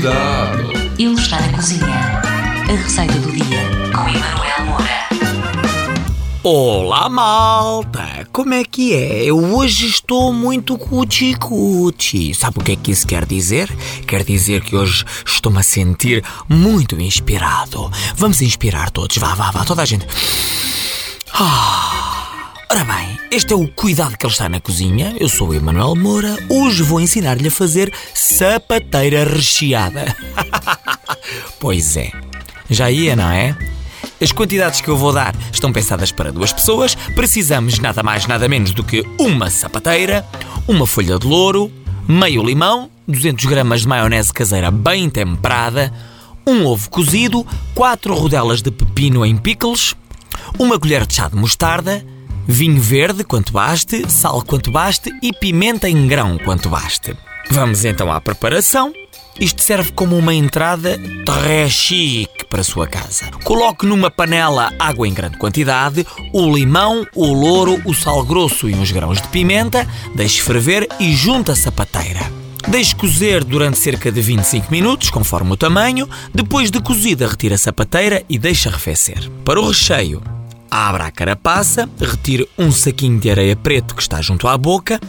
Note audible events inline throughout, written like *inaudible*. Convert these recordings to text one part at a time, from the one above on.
Cuidado! Ele está na cozinha. A receita do dia com Emanuel Moura. Olá malta, como é que é? Eu hoje estou muito cuti-cuti. Sabe o que é que isso quer dizer? Quer dizer que hoje estou-me a sentir muito inspirado. Vamos inspirar todos, vá, vá, vá, toda a gente. Ah, ora bem, este é o Cuidado que ele está na cozinha. Eu sou o Emanuel Moura. Hoje vou ensinar-lhe a fazer sapateira recheada. *laughs* pois é, já ia, não é? As quantidades que eu vou dar estão pensadas para duas pessoas. Precisamos nada mais, nada menos do que uma sapateira, uma folha de louro, meio limão, 200 gramas de maionese caseira bem temperada, um ovo cozido, quatro rodelas de pepino em pickles, uma colher de chá de mostarda, vinho verde quanto baste, sal quanto baste e pimenta em grão quanto baste. Vamos então à preparação. Isto serve como uma entrada très chique para a sua casa. Coloque numa panela água em grande quantidade, o limão, o louro, o sal grosso e uns grãos de pimenta, deixe ferver e junte a sapateira. Deixe cozer durante cerca de 25 minutos, conforme o tamanho. Depois de cozida, retire a sapateira e deixe arrefecer. Para o recheio, abra a carapaça, retire um saquinho de areia preto que está junto à boca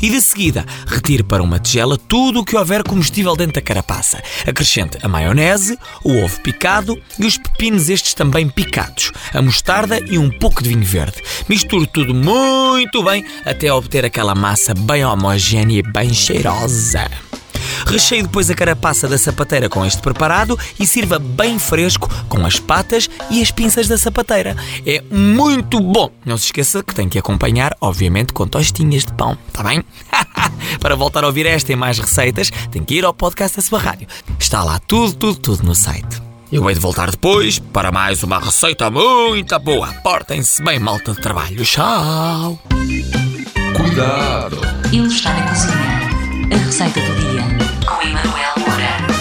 e de seguida retire para uma tigela tudo o que houver comestível dentro da carapaça. Acrescente a maionese, o ovo picado e os pepinos estes também picados, a mostarda e um pouco de vinho verde. Misture tudo muito bem até obter aquela massa bem homogénea e bem cheirosa. Recheie depois a carapaça da sapateira com este preparado e sirva bem fresco com as patas e as pinças da sapateira. É muito bom! Não se esqueça que tem que acompanhar, obviamente, com tostinhas de pão, tá bem? *laughs* Para voltar a ouvir esta e mais receitas, tem que ir ao podcast da sua rádio. Está lá tudo, tudo, tudo no site. Eu hei de voltar depois para mais uma receita muito boa. Portem-se bem, malta de trabalho. Tchau! Cuidado! Ele está na cozinha. Receita do Dia com Emanuel Moura.